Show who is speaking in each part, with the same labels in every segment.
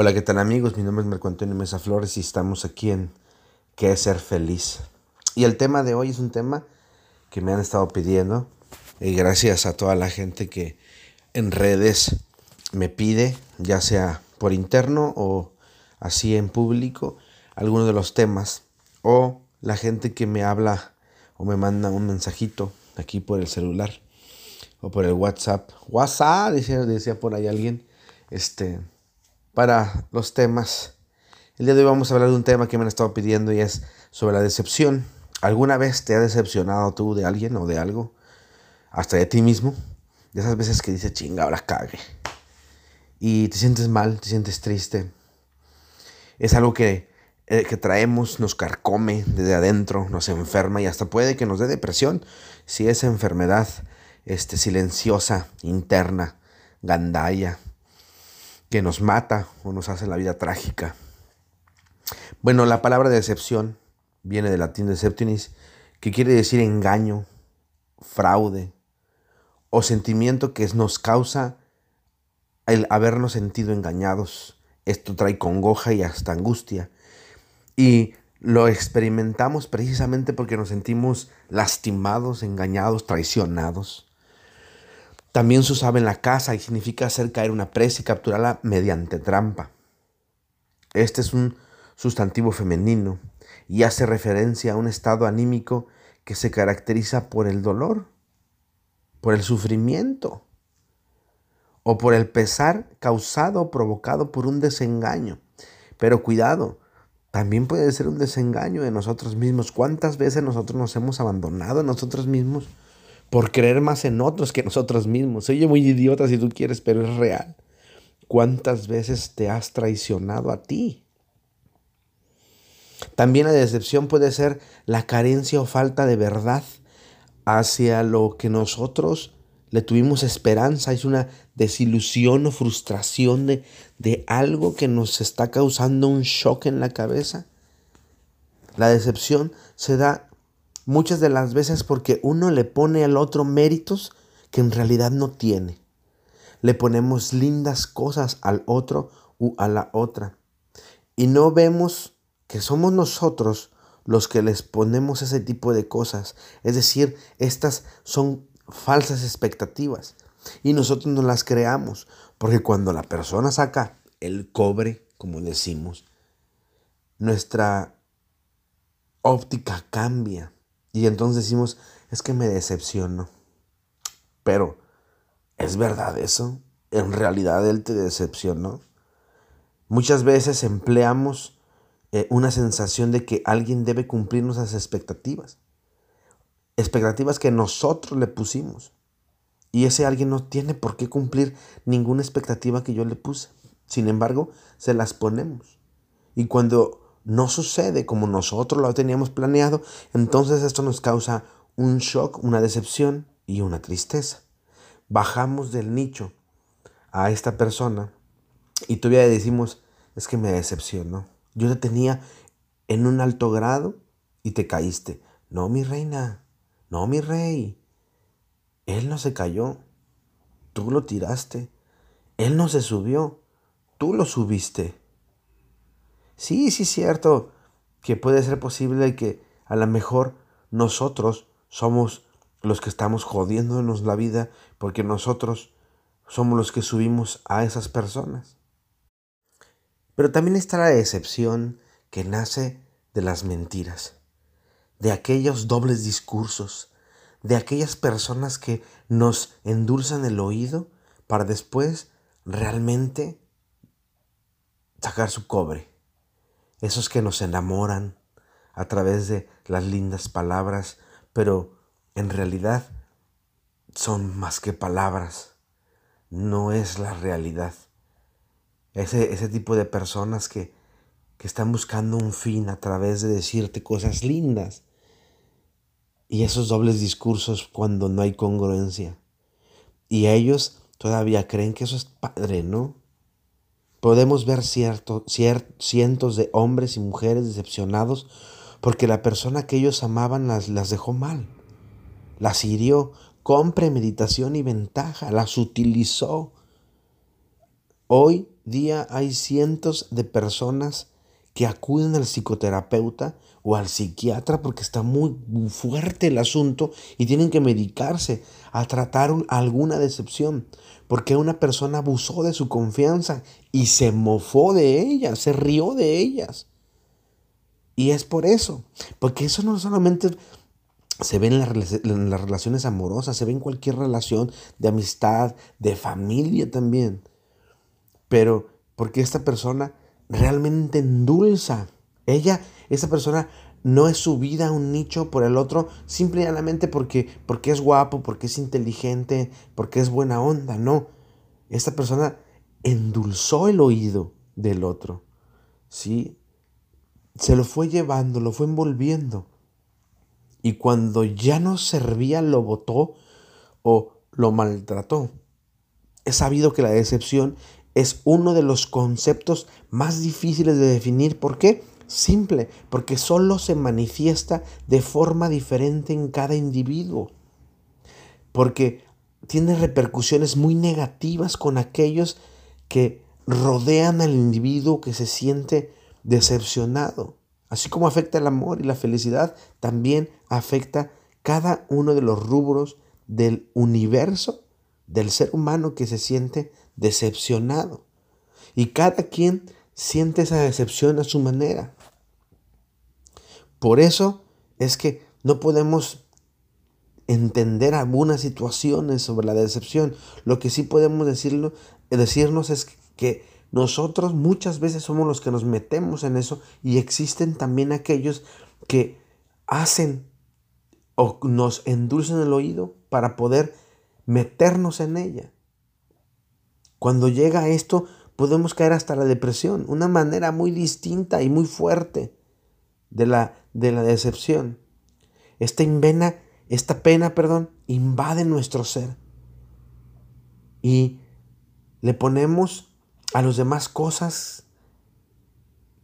Speaker 1: Hola, ¿qué tal amigos? Mi nombre es Marco Antonio Mesa Flores y estamos aquí en ¿Qué es ser feliz? Y el tema de hoy es un tema que me han estado pidiendo y gracias a toda la gente que en redes me pide, ya sea por interno o así en público, algunos de los temas o la gente que me habla o me manda un mensajito aquí por el celular o por el WhatsApp. WhatsApp, decía, decía por ahí alguien. Este, para los temas. El día de hoy vamos a hablar de un tema que me han estado pidiendo y es sobre la decepción. ¿Alguna vez te ha decepcionado tú de alguien o de algo? Hasta de ti mismo. De esas veces que dices, chinga, ahora cague. Y te sientes mal, te sientes triste. Es algo que, eh, que traemos, nos carcome desde adentro, nos enferma y hasta puede que nos dé depresión si esa enfermedad este, silenciosa, interna, gandaya, que nos mata o nos hace la vida trágica. Bueno, la palabra decepción viene del latín deceptionis, que quiere decir engaño, fraude o sentimiento que nos causa el habernos sentido engañados. Esto trae congoja y hasta angustia. Y lo experimentamos precisamente porque nos sentimos lastimados, engañados, traicionados. También se usaba en la casa y significa hacer caer una presa y capturarla mediante trampa. Este es un sustantivo femenino y hace referencia a un estado anímico que se caracteriza por el dolor, por el sufrimiento o por el pesar causado o provocado por un desengaño. Pero cuidado, también puede ser un desengaño de nosotros mismos. ¿Cuántas veces nosotros nos hemos abandonado a nosotros mismos? Por creer más en otros que nosotros mismos. Se oye muy idiota si tú quieres, pero es real. ¿Cuántas veces te has traicionado a ti? También la decepción puede ser la carencia o falta de verdad hacia lo que nosotros le tuvimos esperanza. Es una desilusión o frustración de, de algo que nos está causando un shock en la cabeza. La decepción se da muchas de las veces porque uno le pone al otro méritos que en realidad no tiene. Le ponemos lindas cosas al otro u a la otra. Y no vemos que somos nosotros los que les ponemos ese tipo de cosas. Es decir, estas son falsas expectativas. Y nosotros no las creamos. Porque cuando la persona saca el cobre, como decimos, nuestra óptica cambia. Y entonces decimos, es que me decepciono. Pero, ¿es verdad eso? ¿En realidad él te decepcionó? Muchas veces empleamos eh, una sensación de que alguien debe cumplir nuestras expectativas. Expectativas que nosotros le pusimos. Y ese alguien no tiene por qué cumplir ninguna expectativa que yo le puse. Sin embargo, se las ponemos. Y cuando no sucede como nosotros lo teníamos planeado, entonces esto nos causa un shock, una decepción y una tristeza. Bajamos del nicho a esta persona y todavía le decimos, es que me decepcionó. Yo te tenía en un alto grado y te caíste. No, mi reina, no, mi rey. Él no se cayó, tú lo tiraste. Él no se subió, tú lo subiste. Sí, sí es cierto que puede ser posible que a lo mejor nosotros somos los que estamos jodiéndonos la vida porque nosotros somos los que subimos a esas personas. Pero también está la decepción que nace de las mentiras, de aquellos dobles discursos, de aquellas personas que nos endulzan el oído para después realmente sacar su cobre esos que nos enamoran a través de las lindas palabras, pero en realidad son más que palabras, no es la realidad. Ese, ese tipo de personas que, que están buscando un fin a través de decirte cosas lindas. Y esos dobles discursos cuando no hay congruencia. Y ellos todavía creen que eso es padre, ¿no? Podemos ver cientos de hombres y mujeres decepcionados porque la persona que ellos amaban las, las dejó mal, las hirió con premeditación y ventaja, las utilizó. Hoy día hay cientos de personas que acuden al psicoterapeuta o al psiquiatra porque está muy fuerte el asunto y tienen que medicarse a tratar alguna decepción, porque una persona abusó de su confianza y se mofó de ellas, se rió de ellas. Y es por eso, porque eso no solamente se ve en, en las relaciones amorosas, se ve en cualquier relación de amistad, de familia también. Pero porque esta persona realmente endulza. Ella, esa persona no es subida a un nicho por el otro simplemente porque, porque es guapo, porque es inteligente, porque es buena onda. No, esta persona endulzó el oído del otro. ¿Sí? Se lo fue llevando, lo fue envolviendo. Y cuando ya no servía, lo botó o lo maltrató. He sabido que la decepción es uno de los conceptos más difíciles de definir. ¿Por qué? Simple, porque solo se manifiesta de forma diferente en cada individuo. Porque tiene repercusiones muy negativas con aquellos que rodean al individuo que se siente decepcionado. Así como afecta el amor y la felicidad, también afecta cada uno de los rubros del universo del ser humano que se siente decepcionado. Y cada quien siente esa decepción a su manera. Por eso es que no podemos entender algunas situaciones sobre la decepción. Lo que sí podemos decirlo, decirnos es que nosotros muchas veces somos los que nos metemos en eso y existen también aquellos que hacen o nos endulcen el oído para poder meternos en ella. Cuando llega esto, podemos caer hasta la depresión, una manera muy distinta y muy fuerte de la, de la decepción. Esta invena, esta pena, perdón, invade nuestro ser. Y le ponemos a los demás cosas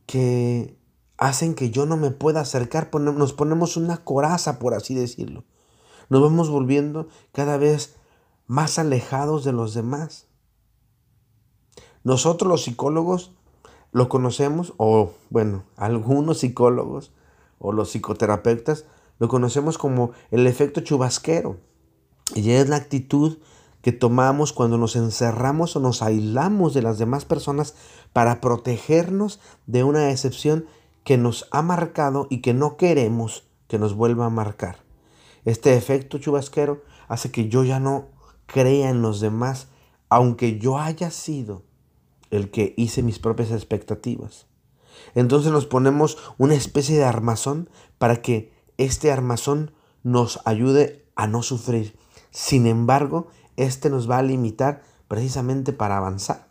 Speaker 1: que hacen que yo no me pueda acercar. Nos ponemos una coraza, por así decirlo. Nos vamos volviendo cada vez más alejados de los demás. Nosotros los psicólogos lo conocemos, o bueno, algunos psicólogos o los psicoterapeutas lo conocemos como el efecto chubasquero. Y es la actitud que tomamos cuando nos encerramos o nos aislamos de las demás personas para protegernos de una excepción que nos ha marcado y que no queremos que nos vuelva a marcar. Este efecto chubasquero hace que yo ya no crea en los demás, aunque yo haya sido el que hice mis propias expectativas. Entonces nos ponemos una especie de armazón para que este armazón nos ayude a no sufrir. Sin embargo, este nos va a limitar precisamente para avanzar.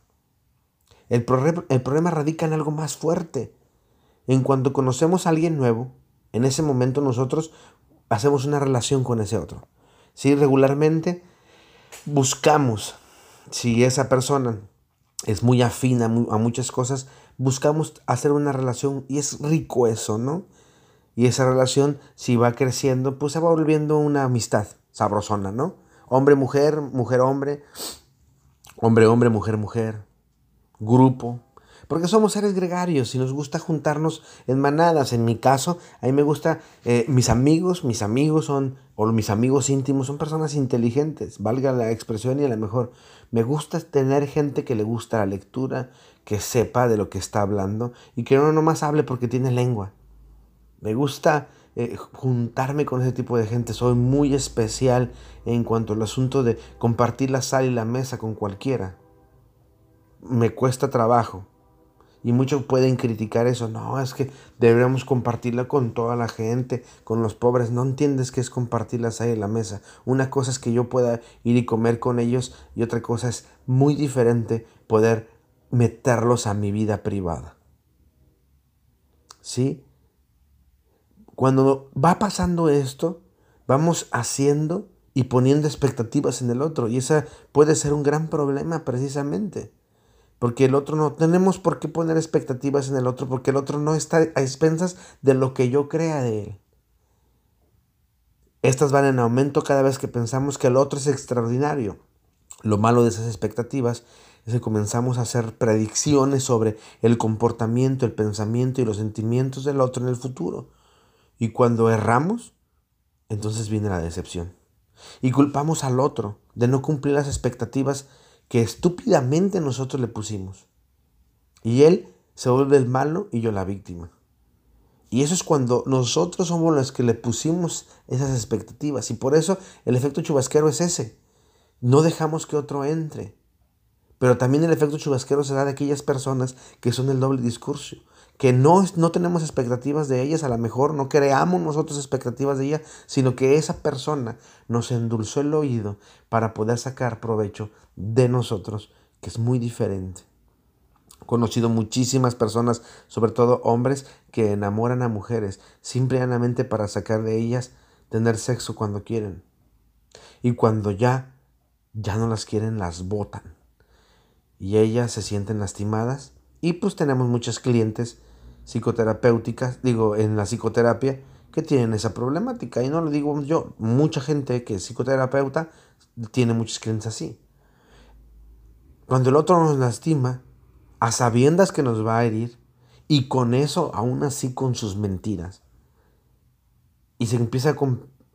Speaker 1: El, el problema radica en algo más fuerte. En cuanto conocemos a alguien nuevo, en ese momento nosotros hacemos una relación con ese otro. Si regularmente buscamos si esa persona es muy afín a, muchas cosas, buscamos hacer una relación y es rico eso, ¿no? Y esa relación, si va creciendo, pues se va volviendo una amistad sabrosona, ¿no? Hombre, mujer, mujer, hombre, hombre, hombre, mujer, mujer, grupo, porque somos seres gregarios y nos gusta juntarnos en manadas. En mi caso, a mí me gusta, eh, mis amigos, mis amigos son, o mis amigos íntimos, son personas inteligentes, valga la expresión y a lo mejor me gusta tener gente que le gusta la lectura, que sepa de lo que está hablando y que no nomás hable porque tiene lengua. Me gusta eh, juntarme con ese tipo de gente. Soy muy especial en cuanto al asunto de compartir la sal y la mesa con cualquiera. Me cuesta trabajo. Y muchos pueden criticar eso. No, es que deberíamos compartirla con toda la gente, con los pobres. No entiendes qué es compartirlas ahí en la mesa. Una cosa es que yo pueda ir y comer con ellos y otra cosa es muy diferente poder meterlos a mi vida privada. ¿Sí? Cuando va pasando esto, vamos haciendo y poniendo expectativas en el otro. Y ese puede ser un gran problema precisamente. Porque el otro no, tenemos por qué poner expectativas en el otro, porque el otro no está a expensas de lo que yo crea de él. Estas van en aumento cada vez que pensamos que el otro es extraordinario. Lo malo de esas expectativas es que comenzamos a hacer predicciones sobre el comportamiento, el pensamiento y los sentimientos del otro en el futuro. Y cuando erramos, entonces viene la decepción. Y culpamos al otro de no cumplir las expectativas que estúpidamente nosotros le pusimos. Y él se vuelve el malo y yo la víctima. Y eso es cuando nosotros somos los que le pusimos esas expectativas. Y por eso el efecto chubasquero es ese. No dejamos que otro entre. Pero también el efecto chubasquero se da de aquellas personas que son el doble discurso. Que no, no tenemos expectativas de ellas, a lo mejor no creamos nosotros expectativas de ellas, sino que esa persona nos endulzó el oído para poder sacar provecho de nosotros, que es muy diferente conocido muchísimas personas, sobre todo hombres, que enamoran a mujeres simplemente para sacar de ellas tener sexo cuando quieren. Y cuando ya, ya no las quieren, las botan. Y ellas se sienten lastimadas. Y pues tenemos muchas clientes psicoterapéuticas, digo, en la psicoterapia, que tienen esa problemática. Y no lo digo yo, mucha gente que es psicoterapeuta tiene muchos clientes así. Cuando el otro nos lastima, a sabiendas que nos va a herir y con eso aún así con sus mentiras. Y se empieza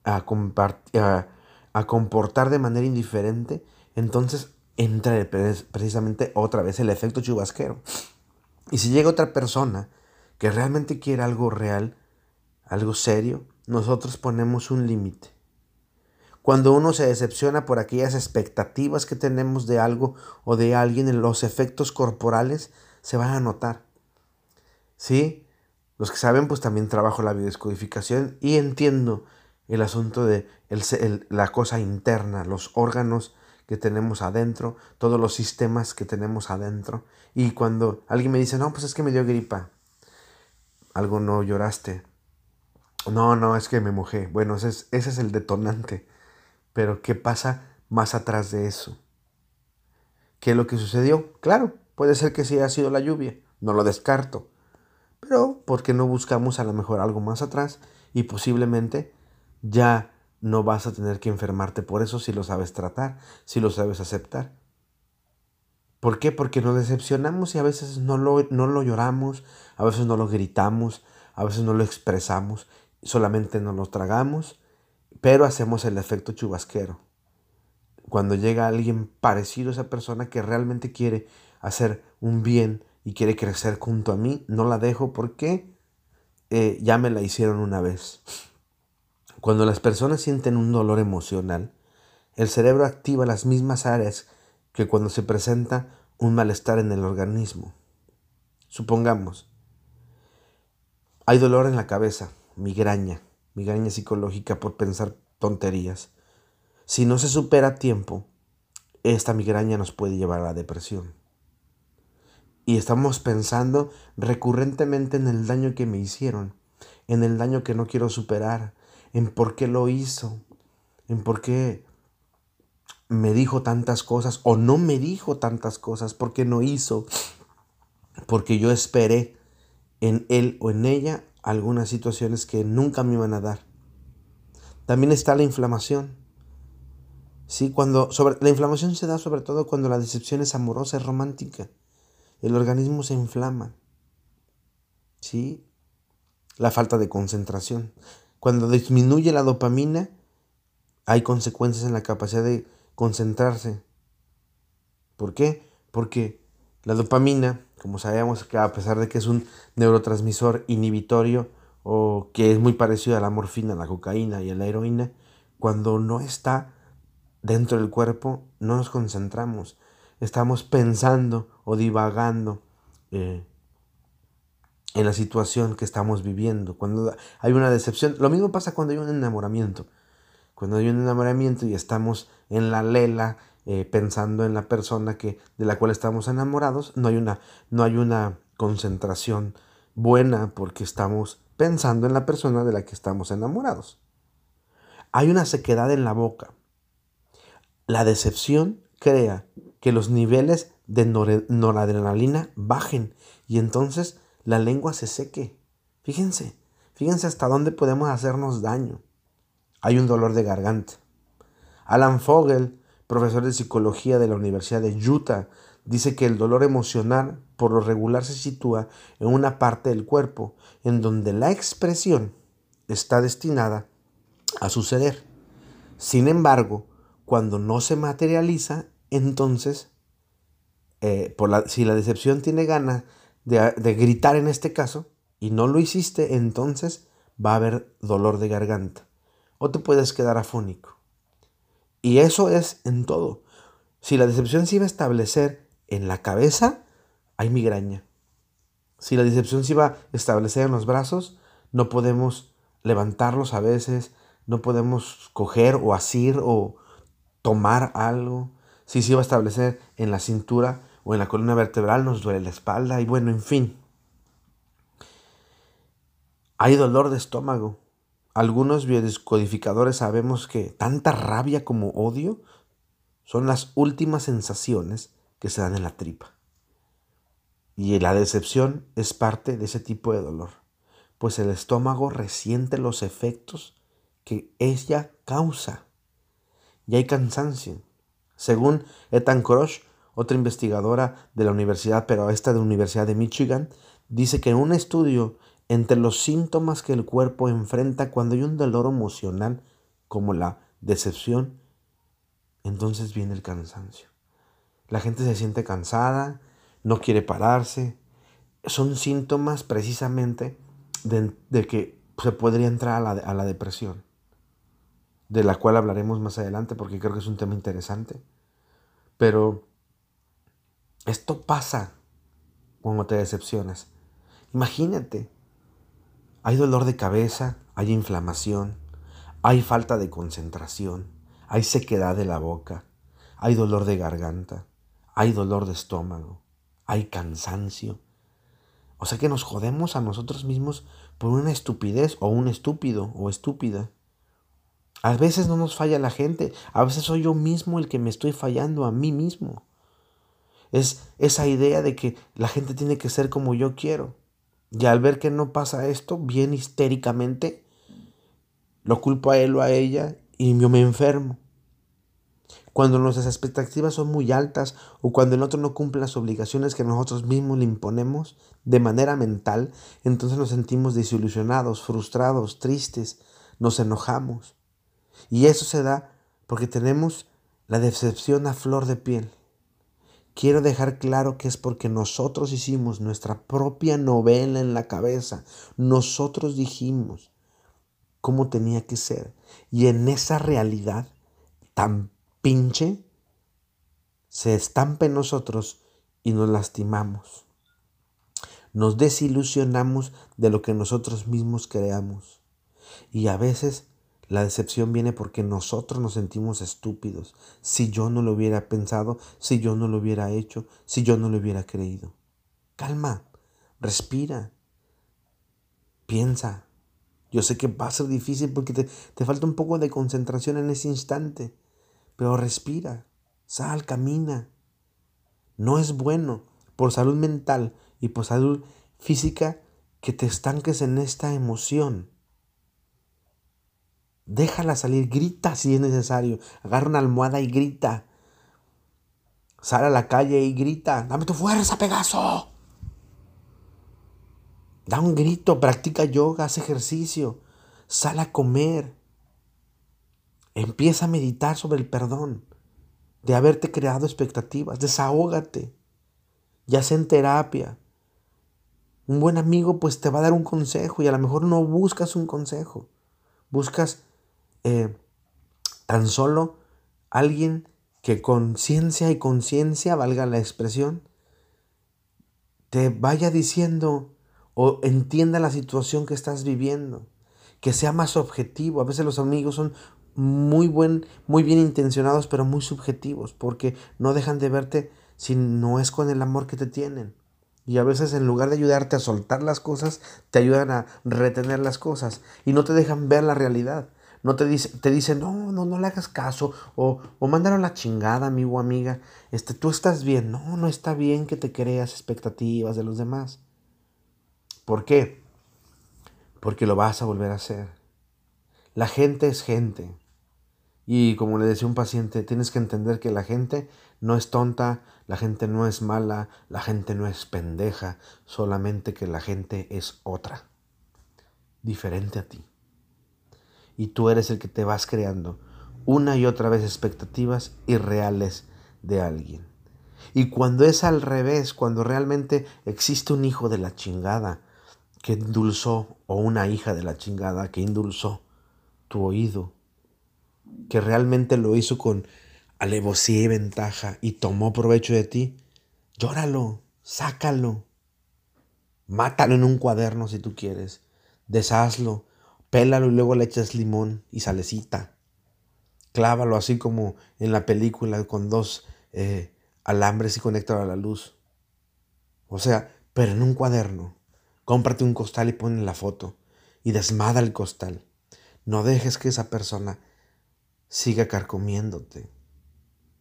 Speaker 1: a, a, comportar de manera indiferente, entonces entra precisamente otra vez el efecto chubasquero. Y si llega otra persona que realmente quiere algo real, algo serio, nosotros ponemos un límite. Cuando uno se decepciona por aquellas expectativas que tenemos de algo o de alguien, los efectos corporales se van a notar. ¿Sí? Los que saben, pues también trabajo la biodescodificación y entiendo el asunto de la cosa interna, los órganos que tenemos adentro, todos los sistemas que tenemos adentro. Y cuando alguien me dice, no, pues es que me dio gripa, algo no lloraste. No, no, es que me mojé. Bueno, ese es, ese es el detonante. Pero ¿qué pasa más atrás de eso? ¿Qué es lo que sucedió? Claro, puede ser que sí haya sido la lluvia, no lo descarto. Pero ¿por qué no buscamos a lo mejor algo más atrás y posiblemente ya no vas a tener que enfermarte por eso si lo sabes tratar, si lo sabes aceptar? ¿Por qué? Porque nos decepcionamos y a veces no lo, no lo lloramos, a veces no lo gritamos, a veces no lo expresamos, solamente nos lo tragamos pero hacemos el efecto chubasquero. Cuando llega alguien parecido a esa persona que realmente quiere hacer un bien y quiere crecer junto a mí, no la dejo porque eh, ya me la hicieron una vez. Cuando las personas sienten un dolor emocional, el cerebro activa las mismas áreas que cuando se presenta un malestar en el organismo. Supongamos, hay dolor en la cabeza, migraña, migraña psicológica por pensar tonterías. Si no se supera a tiempo, esta migraña nos puede llevar a la depresión. Y estamos pensando recurrentemente en el daño que me hicieron, en el daño que no quiero superar, en por qué lo hizo, en por qué me dijo tantas cosas o no me dijo tantas cosas, por qué no hizo, porque yo esperé en él o en ella algunas situaciones que nunca me iban a dar. También está la inflamación. Sí, cuando sobre, la inflamación se da sobre todo cuando la decepción es amorosa, es romántica. El organismo se inflama. ¿Sí? La falta de concentración. Cuando disminuye la dopamina, hay consecuencias en la capacidad de concentrarse. ¿Por qué? Porque la dopamina como sabemos que a pesar de que es un neurotransmisor inhibitorio o que es muy parecido a la morfina, la cocaína y a la heroína, cuando no está dentro del cuerpo no nos concentramos, estamos pensando o divagando eh, en la situación que estamos viviendo. Cuando hay una decepción, lo mismo pasa cuando hay un enamoramiento. Cuando hay un enamoramiento y estamos en la lela, eh, pensando en la persona que, de la cual estamos enamorados, no hay, una, no hay una concentración buena porque estamos pensando en la persona de la que estamos enamorados. Hay una sequedad en la boca. La decepción crea que los niveles de noradrenalina bajen y entonces la lengua se seque. Fíjense, fíjense hasta dónde podemos hacernos daño. Hay un dolor de garganta. Alan Fogel profesor de psicología de la Universidad de Utah, dice que el dolor emocional por lo regular se sitúa en una parte del cuerpo en donde la expresión está destinada a suceder. Sin embargo, cuando no se materializa, entonces, eh, si la decepción tiene ganas de, gritar en este caso y no lo hiciste, entonces va a haber dolor de garganta o te puedes quedar afónico. Y eso es en todo. Si la decepción se iba a establecer en la cabeza, hay migraña. Si la decepción se iba a establecer en los brazos, no podemos levantarlos a veces, no podemos coger o asir o tomar algo. Si se iba a establecer en la cintura o en la columna vertebral, nos duele la espalda y bueno, en fin. Hay dolor de estómago. Algunos biodescodificadores sabemos que tanta rabia como odio son las últimas sensaciones que se dan en la tripa. Y la decepción es parte de ese tipo de dolor, pues el estómago resiente los efectos que ella causa. Y hay cansancio. Según Ethan Krosh, otra investigadora de la universidad, pero esta de la Universidad de Michigan, dice que en un estudio entre los síntomas que el cuerpo enfrenta cuando hay un dolor emocional como la decepción, entonces viene el cansancio. La gente se siente cansada, no quiere pararse. Son síntomas precisamente de, que se podría entrar a la, a la depresión, de la cual hablaremos más adelante porque creo que es un tema interesante. Pero esto pasa cuando te decepcionas. Imagínate, hay dolor de cabeza, hay inflamación, hay falta de concentración, hay sequedad de la boca, hay dolor de garganta, hay dolor de estómago, hay cansancio. O sea que nos jodemos a nosotros mismos por una estupidez o un estúpido o estúpida. A veces no nos falla la gente, a veces soy yo mismo el que me estoy fallando a mí mismo. Es esa idea de que la gente tiene que ser como yo quiero. Y al ver que no pasa esto, bien histéricamente, lo culpo a él o a ella y yo me enfermo. Cuando nuestras expectativas son muy altas o cuando el otro no cumple las obligaciones que nosotros mismos le imponemos de manera mental, entonces nos sentimos desilusionados, frustrados, tristes, nos enojamos. Y eso se da porque tenemos la decepción a flor de piel. Quiero dejar claro que es porque nosotros hicimos nuestra propia novela en la cabeza. Nosotros dijimos cómo tenía que ser. Y en esa realidad tan pinche, se estampa en nosotros y nos lastimamos. Nos desilusionamos de lo que nosotros mismos creamos. Y a veces la decepción viene porque nosotros nos sentimos estúpidos. Si yo no lo hubiera pensado, si yo no lo hubiera hecho, si yo no lo hubiera creído. Calma, respira, piensa. Yo sé que va a ser difícil porque te, falta un poco de concentración en ese instante. Pero respira, sal, camina. No es bueno por salud mental y por salud física que te estanques en esta emoción. Déjala salir, grita si es necesario. Agarra una almohada y grita. Sal a la calle y grita. Dame tu fuerza, Pegaso. Da un grito, practica yoga, haz ejercicio. Sal a comer. Empieza a meditar sobre el perdón, de haberte creado expectativas, desahógate, ya sea en terapia. Un buen amigo pues te va a dar un consejo y a lo mejor no buscas un consejo, buscas eh, tan solo alguien que con ciencia y conciencia, valga la expresión, te vaya diciendo o entienda la situación que estás viviendo, que sea más objetivo. A veces los amigos son muy, buen, muy bien intencionados, pero muy subjetivos, porque no dejan de verte si no es con el amor que te tienen. Y a veces en lugar de ayudarte a soltar las cosas, te ayudan a retener las cosas y no te dejan ver la realidad. No te, dice, te dicen, no, no, no le hagas caso o, o la chingada, amigo o amiga. Este, tú estás bien. No, no está bien que te creas expectativas de los demás. ¿Por qué? Porque lo vas a volver a hacer. La gente es gente. Y como le decía un paciente, tienes que entender que la gente no es tonta, la gente no es mala, la gente no es pendeja, solamente que la gente es otra, diferente a ti. Y tú eres el que te vas creando una y otra vez expectativas irreales de alguien. Y cuando es al revés, cuando realmente existe un hijo de la chingada que endulzó, o una hija de la chingada que endulzó tu oído, que realmente lo hizo con alevosía y ventaja y tomó provecho de ti, llóralo, sácalo, mátalo en un cuaderno si tú quieres, deshazlo, pélalo y luego le echas limón y salecita, clávalo así como en la película con dos eh, alambres y conéctalo a la luz. O sea, pero en un cuaderno. Cómprate un costal y ponle la foto y desmada el costal. No dejes que esa persona siga carcomiéndote.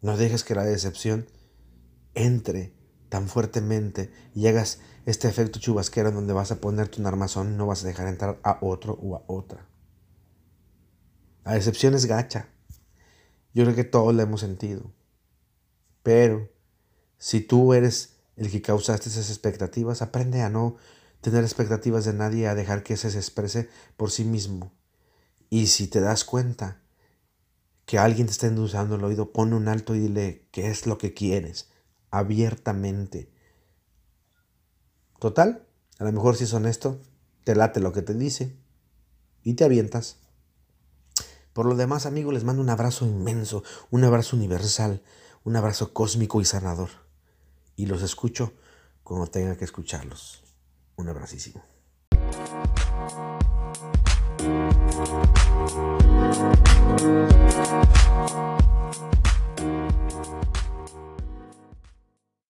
Speaker 1: No dejes que la decepción entre tan fuertemente y hagas este efecto chubasquero donde vas a ponerte un armazón y no vas a dejar entrar a otro o a otra. La decepción es gacha. Yo creo que todos la hemos sentido. Pero si tú eres el que causaste esas expectativas, aprende a no tener expectativas de nadie, a dejar que se exprese por sí mismo. Y si te das cuenta que alguien te está endulzando el oído, pone un alto y dile qué es lo que quieres, abiertamente. Total, a lo mejor si es honesto, te late lo que te dice y te avientas. Por lo demás, amigos, les mando un abrazo inmenso, un abrazo universal, un abrazo cósmico y sanador. Y los escucho cuando tenga que escucharlos. Un abracísimo.